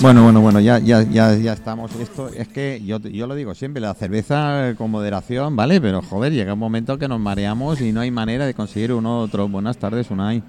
Bueno, bueno, bueno, ya, ya, ya, ya estamos. Esto es que yo, yo lo digo siempre, la cerveza con moderación, ¿vale? Pero joder, llega un momento que nos mareamos y no hay manera de conseguir uno otro. Buenas tardes, Unai.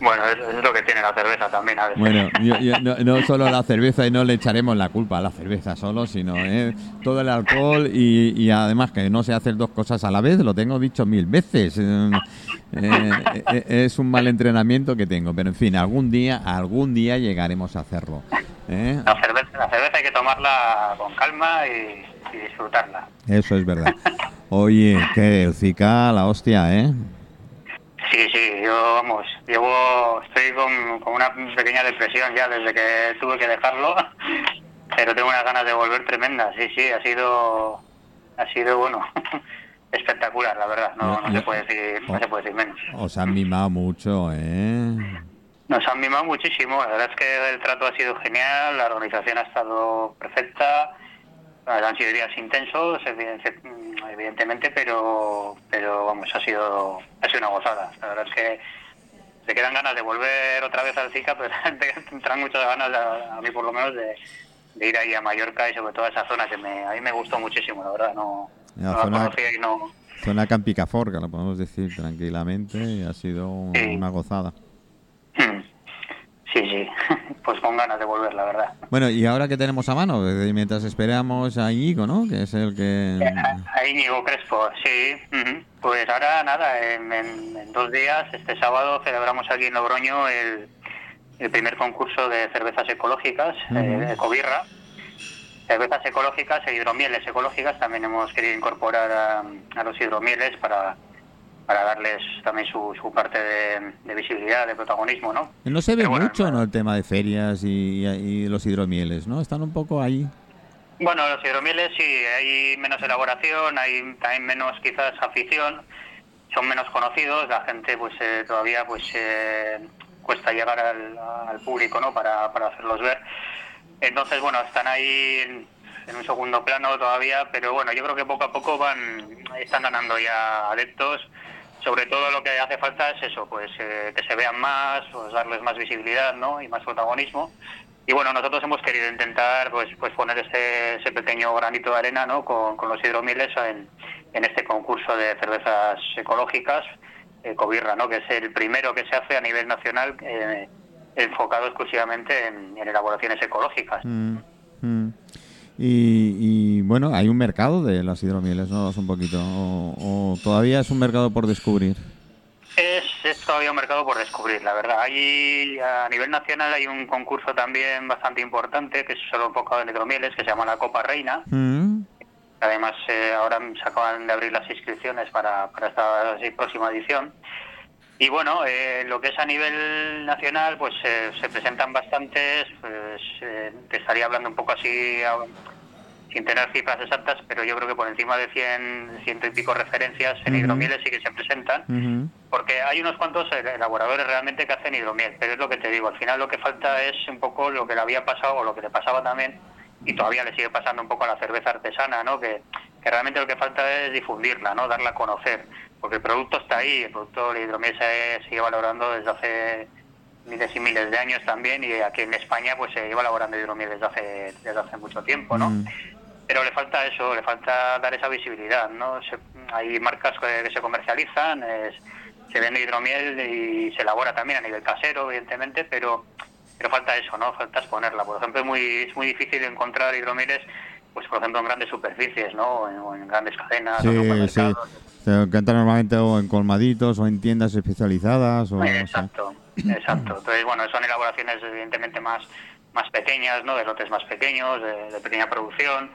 Bueno, es, es lo que tiene la cerveza también a veces. Bueno, yo- yo- no, no solo la cerveza y no le echaremos la culpa a la cerveza solo, sino eh, todo el alcohol y, y además que no se hacer dos cosas a la vez, lo tengo dicho mil veces. Eh, eh, eh, es un mal entrenamiento que tengo, pero en fin, algún día, algún día llegaremos a hacerlo. ¿eh? La cerveza, la cerveza hay que tomarla con calma y, y disfrutarla. Eso es verdad. Oye, que el Zika, la hostia, ¿eh? Sí, sí, yo, vamos, llevo, estoy con, con una pequeña depresión ya desde que tuve que dejarlo, pero tengo unas ganas de volver tremendas, sí, sí, ha sido, ha sido, bueno, espectacular, la verdad, no, no se puede decir, no se puede decir menos. Os han mimado mucho, ¿eh? Nos han mimado muchísimo, la verdad es que el trato ha sido genial, la organización ha estado perfecta, han sido días intensos, evidente- evidentemente, pero, pero vamos, ha sido, ha sido una gozada. La verdad es que te quedan ganas de volver otra vez al Zika, pero te entran muchas ganas, a, a mí por lo menos, de, de ir ahí a Mallorca y sobre todo a esa zona que me, a mí me gustó muchísimo, la verdad, no, La no la zona- y no... Zona Campicaforca, lo podemos decir tranquilamente, y ha sido un- Sí. una gozada. Sí, sí, pues con ganas de volver, la verdad. Bueno, y ahora que tenemos a mano, mientras esperamos a Íñigo, ¿no? Que es el que... A Íñigo Crespo, sí. Pues ahora nada, en, en- en dos días, este sábado, celebramos aquí en Logroño el, el primer concurso de cervezas ecológicas, Ujú. eh, Ecobirra. Cervezas ecológicas e hidromieles ecológicas. También hemos querido incorporar a, a los hidromieles para, para darles también su, su parte de, de visibilidad, de protagonismo, ¿no? No se ve bueno, mucho, ¿no? El tema de ferias y, y los hidromieles, ¿no? Están un poco ahí. Bueno, los hidromieles sí, hay menos elaboración, hay también menos quizás afición, son menos conocidos, la gente pues eh, todavía pues eh, cuesta llegar al, al público, ¿no? Para, para hacerlos ver. Entonces, bueno, están ahí en, un segundo plano todavía, pero bueno, yo creo que poco a poco van, están ganando ya adeptos. Sobre todo lo que hace falta es eso, pues eh, que se vean más, pues darles más visibilidad, ¿no? Y más protagonismo. Y bueno, nosotros hemos querido intentar pues pues poner ese, ese pequeño granito de arena ¿no? con, con los hidromieles en, en este concurso de cervezas ecológicas, Ecobirra, ¿no? que es el primero que se hace a nivel nacional eh, enfocado exclusivamente en, en elaboraciones ecológicas. Mm, mm. Y, y, bueno, hay un mercado de las hidromieles, ¿no? Un poquito. O, o todavía es un mercado por descubrir. Es, es todavía un mercado por descubrir, la verdad. Hay, a nivel nacional hay un concurso también bastante importante que es solo enfocado en hidromieles, que se llama la Copa Reina. Mm, Además, eh, ahora se acaban de abrir las inscripciones para, para esta próxima edición. Y bueno, eh, lo que es a nivel nacional, pues eh, se presentan bastantes, pues eh, te estaría hablando un poco así, a- sin tener cifras exactas, pero yo creo que por encima de 100, ciento y pico referencias en Ujú. hidromieles sí que se presentan. Porque hay unos cuantos elaboradores realmente que hacen hidromiel, pero es lo que te digo, al final lo que falta es un poco lo que le había pasado o lo que le pasaba también, y todavía le sigue pasando un poco a la cerveza artesana, ¿no? Que, que realmente lo que falta es difundirla, ¿no? Darla a conocer, porque el producto está ahí, el producto de hidromiel se sigue valorando desde hace miles y miles de años también, y aquí en España pues se lleva elaborando hidromiel desde hace, desde hace mucho tiempo, ¿no? Mm. pero le falta eso, le falta dar esa visibilidad, ¿no? Se- hay marcas que, que se comercializan, es- se vende hidromiel y se elabora también a nivel casero, evidentemente, pero pero falta eso, ¿no? Falta exponerla. Por ejemplo, es muy, es muy difícil encontrar hidromieles, pues por ejemplo, en grandes superficies, ¿no? O en, o en grandes cadenas, o Sí, sí. supermercados. Se encuentra normalmente o en colmaditos o en tiendas especializadas. O, sé. Exacto, exacto. Entonces, bueno, son elaboraciones evidentemente más, más pequeñas, ¿no? De lotes más pequeños, de, de pequeña producción.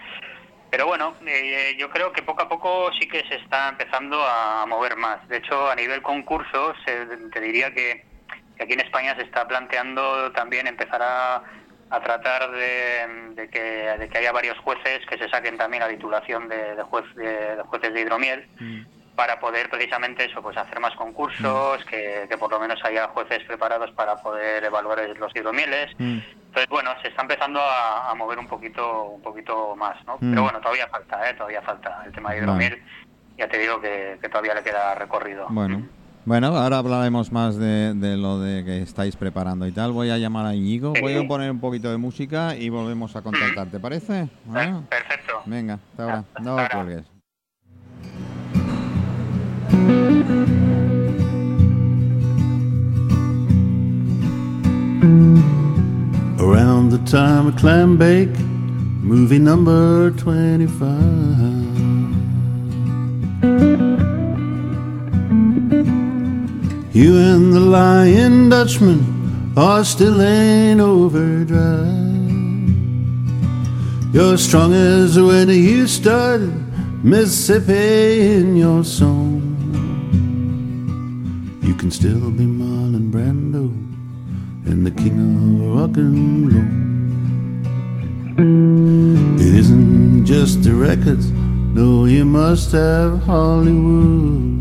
Pero bueno, eh, yo creo que poco a poco sí que se está empezando a mover más. De hecho, a nivel concurso, se, te diría que, que aquí en España se está planteando también empezar a, a tratar de, de que, de que haya varios jueces que se saquen también la titulación de, de juez, jueces de hidromiel Mm. para poder precisamente eso, pues hacer más concursos, que, que por lo menos haya jueces preparados para poder evaluar los hidromieles. Mm. Entonces, bueno, se está empezando a, a mover un poquito un poquito más, ¿no? Mm. Pero bueno, todavía falta, ¿eh? Todavía falta el tema de hidromiel. Ya te digo que, que todavía le queda recorrido. Bueno, Bueno, ahora hablaremos más de, de, lo de que estáis preparando y tal. Voy a llamar a Íñigo, voy a poner un poquito de música y volvemos a contactar. ¿Te parece? ¿Ah? Perfecto. Venga, hasta ahora. No cuelgues. Around the time of clam bake, movie number 25. You and the Lion Dutchman are still in overdrive. You're strong as when you started Mississippi in your song. You can still be Marlon Brando and the king of rock and roll. It isn't just the records, no, you must have Hollywood.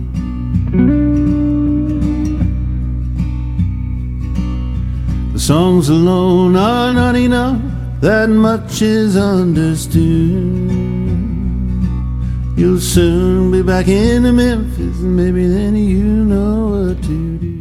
Songs alone are not enough, that much is understood. You'll soon be back in Memphis, and maybe then know what to do.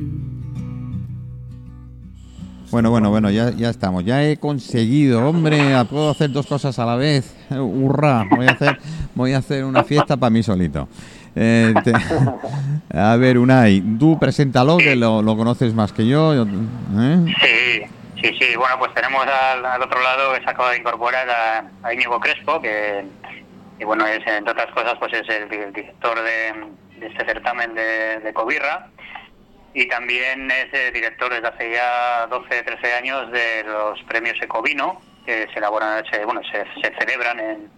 Bueno, bueno, bueno, ya, ya estamos. Ya he conseguido, hombre, puedo hacer dos cosas a la vez. ¡Hurra! Voy a hacer, voy a hacer una fiesta para mí solito. Eh, te, a ver, Unai, tú preséntalo, que lo, lo conoces más que yo. ¿eh? Sí, sí, sí. Bueno, pues tenemos al, al otro lado que se acaba de incorporar a, a Íñigo Crespo, que, y bueno, es, entre otras cosas, pues es el, director de, este certamen de, de Cobirra y también es el director desde hace ya 12, 13 años de los premios Ecovino, que se elaboran, se, bueno, se, se celebran en,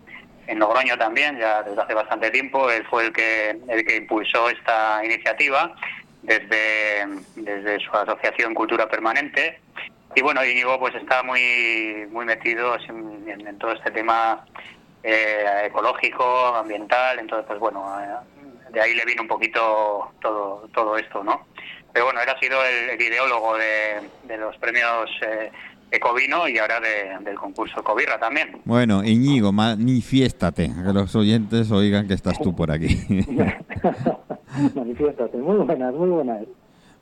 en Logroño también, ya desde hace bastante tiempo. Él fue el que, el que impulsó esta iniciativa desde, desde su asociación Cultura Permanente. Y bueno, Íñigo pues está muy, muy metido en, en, todo este tema eh, ecológico, ambiental, entonces pues bueno, eh, de ahí le viene un poquito todo, todo esto, ¿no? Pero bueno, él ha sido el, el ideólogo de, de, los premios eh, Ecovino y ahora de, del concurso Cobirra también. Bueno, Íñigo, manifiéstate, que los oyentes oigan que estás tú por aquí. manifiéstate, muy buenas, muy buenas.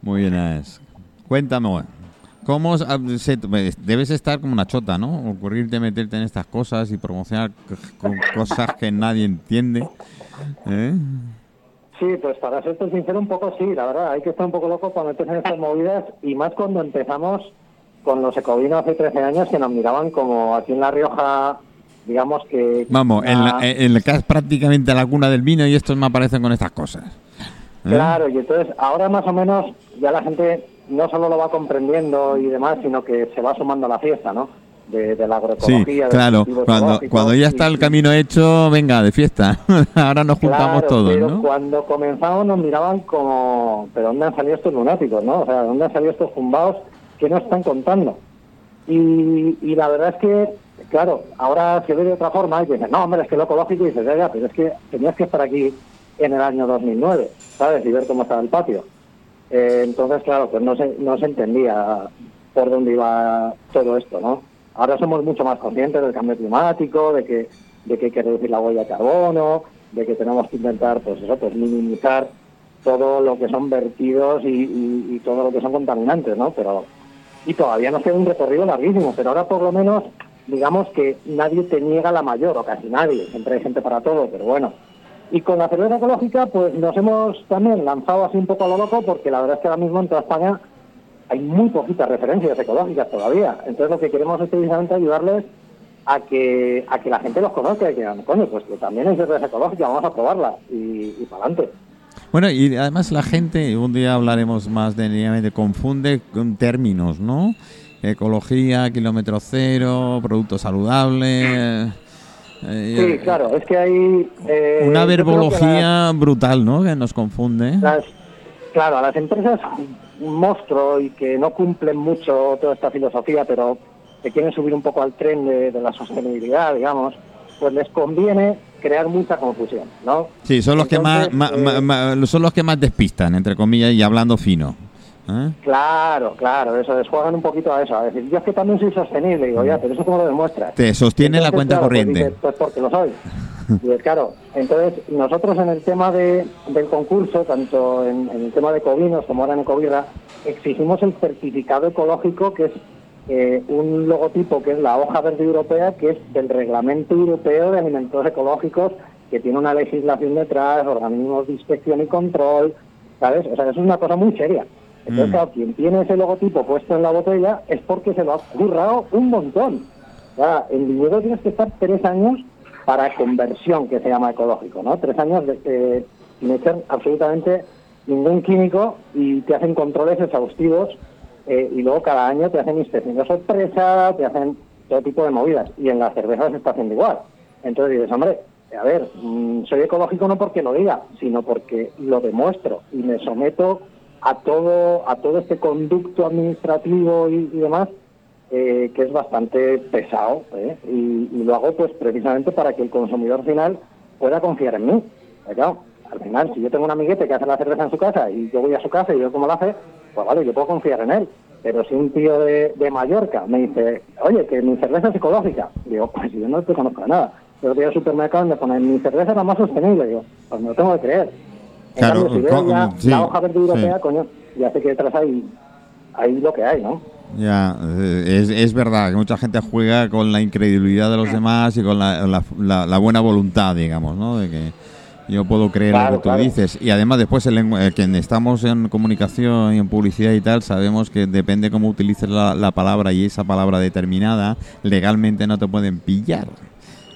Muy buenas. Cuéntame, ¿cómo se, debes estar como una chota, ¿no? Ocurrirte meterte en estas cosas y promocionar con cosas que nadie entiende. ¿eh? Sí, pues para ser sincero, un poco sí, la verdad. Hay que estar un poco loco para meterse en estas movidas y más cuando empezamos con los ecovinos hace 13 años que nos miraban como aquí en La Rioja, digamos que... Vamos, una... en, la, en la que es prácticamente la cuna del vino y estos me aparecen con estas cosas. ¿Eh? Claro, y entonces ahora más o menos ya la gente no solo lo va comprendiendo y demás, sino que se va sumando a la fiesta, ¿no? De, de la agroecología. Sí, claro, cuando, cuando ya está el camino hecho, venga, de fiesta. ahora nos juntamos claro, todos, pero ¿no? cuando comenzamos nos miraban como, ¿pero dónde han salido estos lunáticos, no? O sea, ¿dónde han salido estos zumbados que nos están contando? Y, y la verdad es que, claro, ahora se ve de otra forma y dices, no, hombre, es que lo ecológico, y dices, ya, pero es que tenías que estar aquí en el año 2009, ¿sabes? Y ver cómo estaba el patio. Eh, entonces, claro, pues no se, no se entendía por dónde iba todo esto, ¿no? Ahora somos mucho más conscientes del cambio climático, de que, de que hay que reducir la huella de carbono, de que tenemos que intentar, pues eso, pues minimizar todo lo que son vertidos y, y, y todo lo que son contaminantes, ¿no? Pero y todavía nos queda un recorrido larguísimo, pero ahora por lo menos digamos que nadie te niega la mayor, o casi nadie, siempre hay gente para todo, pero bueno. Y con la cerveza ecológica, pues nos hemos también lanzado así un poco a lo loco, porque la verdad es que ahora mismo en toda España hay muy poquitas referencias ecológicas todavía. Entonces lo que queremos es precisamente ayudarles a que a que la gente los conozca y que digan, coño, pues que también hay cerveza ecológica, vamos a probarla y, y para adelante. Bueno, y además la gente, un día hablaremos más de, de confunde con términos, ¿no? Ecología, kilómetro cero, producto saludable. Eh, sí, claro, es que hay... Eh, una verbología brutal, ¿no? Que nos confunde. Las, claro, a las empresas monstruo y que no cumplen mucho toda esta filosofía, pero que quieren subir un poco al tren de, de la sostenibilidad, digamos, pues les conviene crear mucha confusión, ¿no? Sí, son los Entonces, que más, eh, ma, ma, son los que más despistan, entre comillas, y hablando fino. ¿Eh? Claro, claro, eso, les juegan un poquito a eso, a decir, yo es que también soy sostenible, digo, ya, pero eso cómo lo demuestras. Te sostiene Entonces, la cuenta claro, corriente. Pues, dices, pues porque lo soy. Y es claro, entonces nosotros en el tema de, del concurso, tanto en, en el tema de covinos como ahora en Ecobirra, exigimos el certificado ecológico, que es eh, un logotipo que es la hoja verde europea, que es del Reglamento Europeo de Alimentos Ecológicos, que tiene una legislación detrás, organismos de inspección y control, ¿sabes? O sea, eso es una cosa muy seria. Entonces, Mm. claro, quien tiene ese logotipo puesto en la botella es porque se lo ha currado un montón. O sea, en viñedo tienes que estar tres años para conversión, que se llama ecológico, ¿no? Tres años de, eh, sin echar absolutamente ningún químico y te hacen controles exhaustivos eh, y luego cada año te hacen inspecciones de sorpresa, te hacen todo tipo de movidas. Y en las cervezas se está haciendo igual. Entonces dices, hombre, a ver, mm, soy ecológico no porque lo diga, sino porque lo demuestro y me someto a todo a todo este conducto administrativo y, demás eh, que es bastante pesado ¿eh? y, y lo hago pues precisamente para que el consumidor final pueda confiar en mí. Claro, al final, si yo tengo un amiguete que hace la cerveza en su casa y yo voy a su casa y veo cómo lo hace, pues vale, yo puedo confiar en él. Pero si un tío de, de Mallorca me dice, oye, que mi cerveza es ecológica, digo, pues yo no te conozco de nada. Pero voy al supermercado y me ponen, mi cerveza es la más sostenible, digo, pues me lo tengo que creer. En Claro, cambio, si veo ya sí, la hoja verde europea, sí. coño, ya sé que detrás hay, hay lo que hay, ¿no? Ya, eh, es, es verdad que mucha gente juega con la incredulidad de los demás y con la, la- la- la buena voluntad, digamos, ¿no? De que yo puedo creer lo que tú claro. dices. Y además después, el, lengu- eh, quien estamos en comunicación y en publicidad y tal, sabemos que depende cómo utilices la, la palabra y esa palabra determinada, legalmente no te pueden pillar.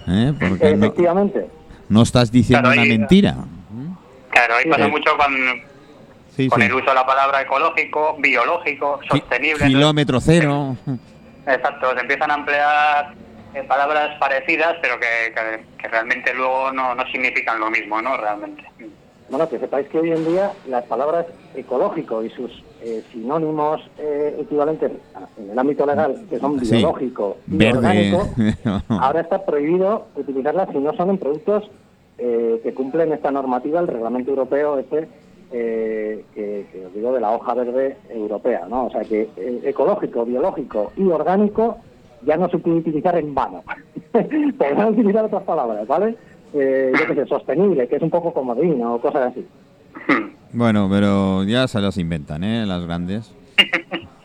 ¿eh? Porque Efectivamente. no estás diciendo Claro, una mentira. Claro, ahí pasa sí. mucho con, Sí, con sí. el uso de la palabra ecológico, biológico, sostenible. Kilómetro cero. Exacto, se empiezan a emplear eh, palabras parecidas, pero que, que- que realmente luego no, no significan lo mismo, ¿no? Realmente. Bueno, que sepáis que hoy en día las palabras ecológico y sus eh, sinónimos eh, equivalentes en el ámbito legal, que son Sí. biológico y Verde. orgánico, ahora está prohibido utilizarlas si no son en productos eh, que cumplen esta normativa, el reglamento europeo este, eh, que, que os digo de la hoja verde europea, ¿no? O sea que eh, ecológico, biológico y orgánico ya no se puede utilizar en vano. Podemos utilizar otras palabras, ¿vale? Eh, yo qué sé, sostenible, que es un poco comodín o cosas así. Bueno, pero ya se las inventan, ¿eh? Las grandes.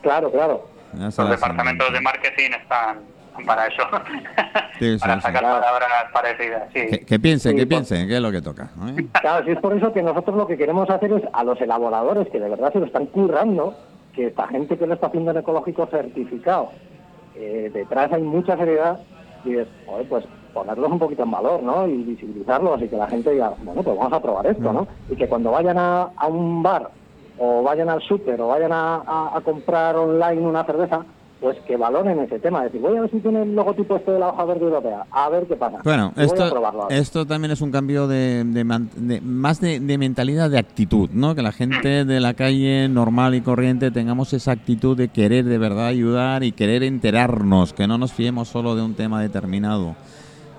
Claro, claro. Los departamentos de marketing están para eso, Sí, sí, para sacar palabras parecidas. Sí. Que, que piensen, Sí, que pues- piensen, que es lo que toca. ¿eh? Claro, sí es por eso que nosotros lo que queremos hacer es a los elaboradores que de verdad se lo están currando, que esta gente que lo está haciendo en ecológico certificado, eh, detrás hay mucha seriedad y es, joder, pues ponerlos un poquito en valor, ¿no? Y visibilizarlos y que la gente diga, bueno, pues vamos a probar esto, ¿no? Y que cuando vayan a, a un bar o vayan al súper o vayan a, a- a comprar online una cerveza, pues que valoren ese tema. Decir, voy a ver si tiene el logotipo este de la hoja verde europea, a ver qué pasa. Bueno, a esto, probarlo ahora. esto también es un cambio de, de más de, de mentalidad, de actitud, ¿no? Que la gente de la calle normal y corriente tengamos esa actitud de querer de verdad ayudar y querer enterarnos, que no nos fiemos solo de un tema determinado.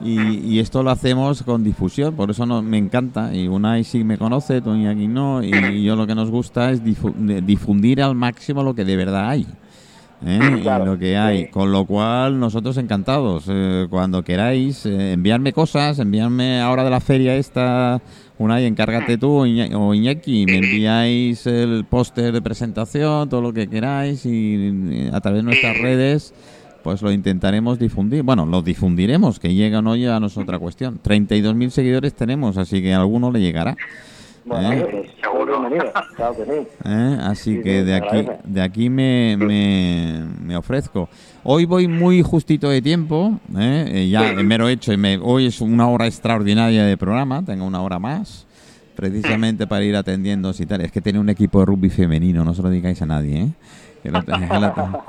Y, y esto lo hacemos con difusión, por eso no, me encanta. Y Unai sí me conoce, Toñi aquí no. Y yo lo que nos gusta es difu- difundir al máximo lo que de verdad hay. ¿Eh? Claro, y lo que hay. sí. Con lo cual, nosotros encantados. eh, cuando queráis, eh, enviarme cosas, enviarme ahora de la feria esta. Unai, encárgate tú o Iña- o Iñaki, me enviáis el póster de presentación, todo lo que queráis y a través de nuestras redes pues lo intentaremos difundir. Bueno, lo difundiremos, que llega o no llega no es otra cuestión. 32.000 seguidores tenemos, así que a alguno le llegará. Bueno, ¿eh? pues, Seguro. claro que sí. ¿eh? Así Sí, que de aquí, de aquí me, me, me ofrezco. Hoy voy muy justito de tiempo, ¿eh? Eh, ya mero hecho, y me- hoy es una hora extraordinaria de programa, tengo una hora más, precisamente para ir atendiendo y tal. Es que tiene un equipo de rugby femenino, no se lo digáis a nadie, ¿eh? Lo,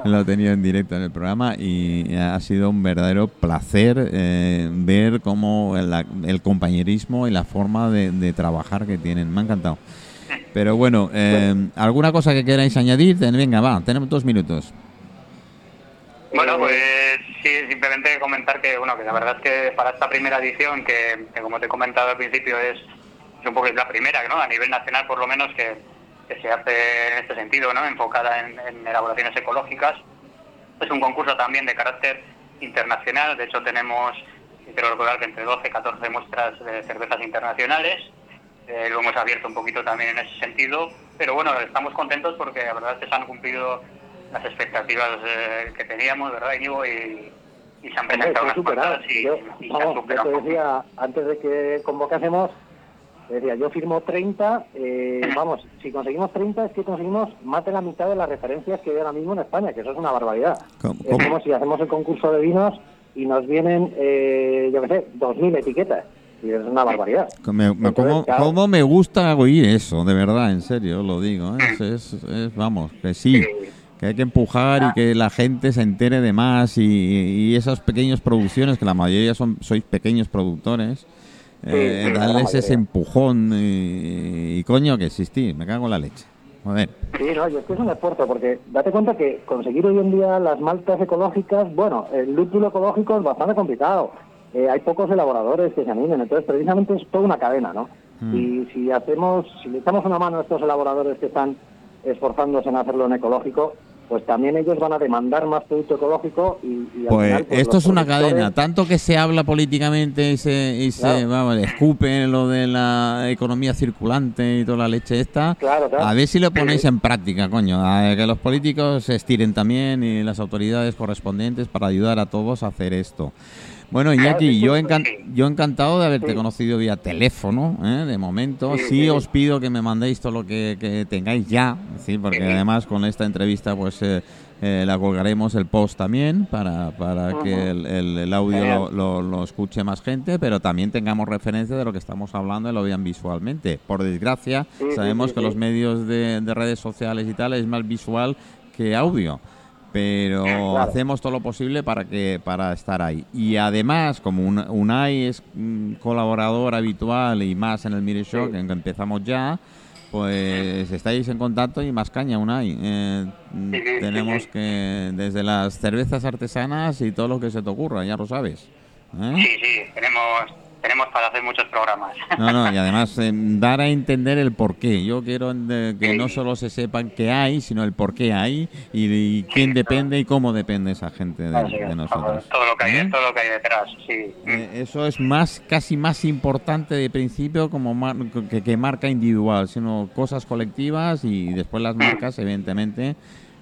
lo- he tenido en directo en el programa y ha sido un verdadero placer eh, ver cómo el, compañerismo y la forma de, trabajar que tienen. Me ha encantado. Pero bueno, eh, ¿alguna cosa que queráis añadir? Venga, va, tenemos dos minutos. Bueno, pues sí, simplemente comentar que, bueno, que la verdad es que para esta primera edición, que, que como te he comentado al principio, es, es un poco la primera, ¿no? A nivel nacional, por lo menos, que, que se hace en este sentido, ¿no? Enfocada en, en elaboraciones ecológicas. Es un concurso también de carácter internacional. De hecho, tenemos quiero recordar que entre 12 y 14 muestras de cervezas internacionales. Eh, lo hemos abierto un poquito también en ese sentido, pero bueno, estamos contentos porque la verdad es que se han cumplido las expectativas eh, que teníamos, ¿verdad, Íñigo? Y, y se han Hombre, presentado estoy unas superado. y, Yo, y se han vamos, yo te decía, antes de que convocásemos, decía, yo firmo 30, eh, vamos, si conseguimos 30 es que conseguimos más de la mitad de las referencias que hay ahora mismo en España, que eso es una barbaridad. ¿Cómo- Es como si hacemos el concurso de vinos y nos vienen, eh, yo qué sé, 2.000 etiquetas. Y es una barbaridad. Me- me- ¿Cómo, claro, cómo me gusta oír eso? De verdad, en serio, lo digo. ¿eh? Es, es- es- vamos, que sí, que hay que empujar y que la gente se entere de más y, y esas pequeñas producciones, que la mayoría son sois pequeños productores, eh, sí, darles ese empujón y, y coño que existir, me cago en la leche. Joder. Sí, no, y es que es un esfuerzo, porque date cuenta que conseguir hoy en día las maltas ecológicas, bueno, el lúpulo ecológico es bastante complicado. Eh, hay pocos elaboradores que se animen, entonces precisamente es toda una cadena, ¿no? Y si hacemos, si le echamos una mano a estos elaboradores que están esforzándose en hacerlo en ecológico, pues también ellos van a demandar más producto ecológico y, Pues final, pues, esto es una cadena, tanto que se habla políticamente y se, y se vamos, escupe lo de la economía circulante y toda la leche esta. Claro, claro. A ver si lo ponéis en práctica, coño. A que los políticos se estiren también y las autoridades correspondientes para ayudar a todos a hacer esto. Bueno, Iñaki, sí, yo, encan- yo encantado de haberte Sí. conocido vía teléfono, ¿eh? de momento. Sí, Sí, sí. os pido que me mandéis todo lo que, que tengáis ya, ¿sí? porque además con esta entrevista pues eh, eh, la colgaremos el post también para, para que el, el- el audio lo, lo- lo escuche más gente, pero también tengamos referencia de lo que estamos hablando y lo vean visualmente. Por desgracia, sabemos que los medios de, de redes sociales y tal es más visual que audio. Pero Claro. hacemos todo lo posible para que para estar ahí. Y además, como Un- Unai es colaborador habitual y más en el Mire Show, Sí. que empezamos ya, pues estáis en contacto y más caña, Unai. Eh, Sí, sí, sí, tenemos que, desde las cervezas artesanas y todo lo que se te ocurra, ya lo sabes. ¿eh? Sí, sí, tenemos, tenemos para hacer muchos programas. No, no, y además eh, dar a entender el por qué. Yo quiero eh, que no solo se sepan qué hay, sino el por qué hay y, y quién depende y cómo depende esa gente de, de nosotros. Todo lo que hay, ¿Eh? todo lo que hay detrás, sí. Eh, eso es más casi más importante de principio como mar- que, que marca individual, sino cosas colectivas y después las marcas, evidentemente,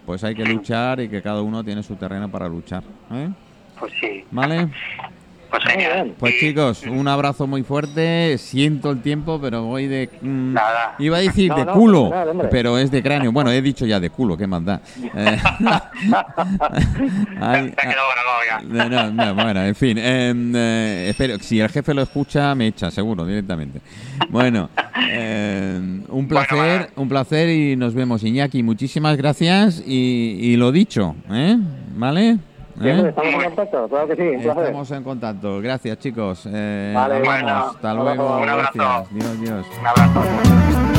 pues hay que luchar y que cada uno tiene su terreno para luchar. ¿eh? Pues sí, ¿Vale? Pues genial. Pues chicos, un abrazo muy fuerte. Siento el tiempo, pero voy de. mm, Nada. Iba a decir No, de no, culo, pero es de cráneo. Bueno, he dicho ya de culo, qué más da. Eh, ha quedado grabado ya. no, bueno, en fin. em, eh, espero, si el jefe lo escucha, me echa, seguro, directamente. Bueno, em, un placer, Bueno, un placer y nos vemos, Iñaki. Muchísimas gracias y, y lo dicho, ¿eh? ¿Vale? Siempre ¿Eh? estamos en contacto, claro que sí, un placer. Estamos en contacto. Gracias, chicos. Eh, Vale, bueno, Hasta luego. Un abrazo. Gracias. Dios, Dios. Un abrazo.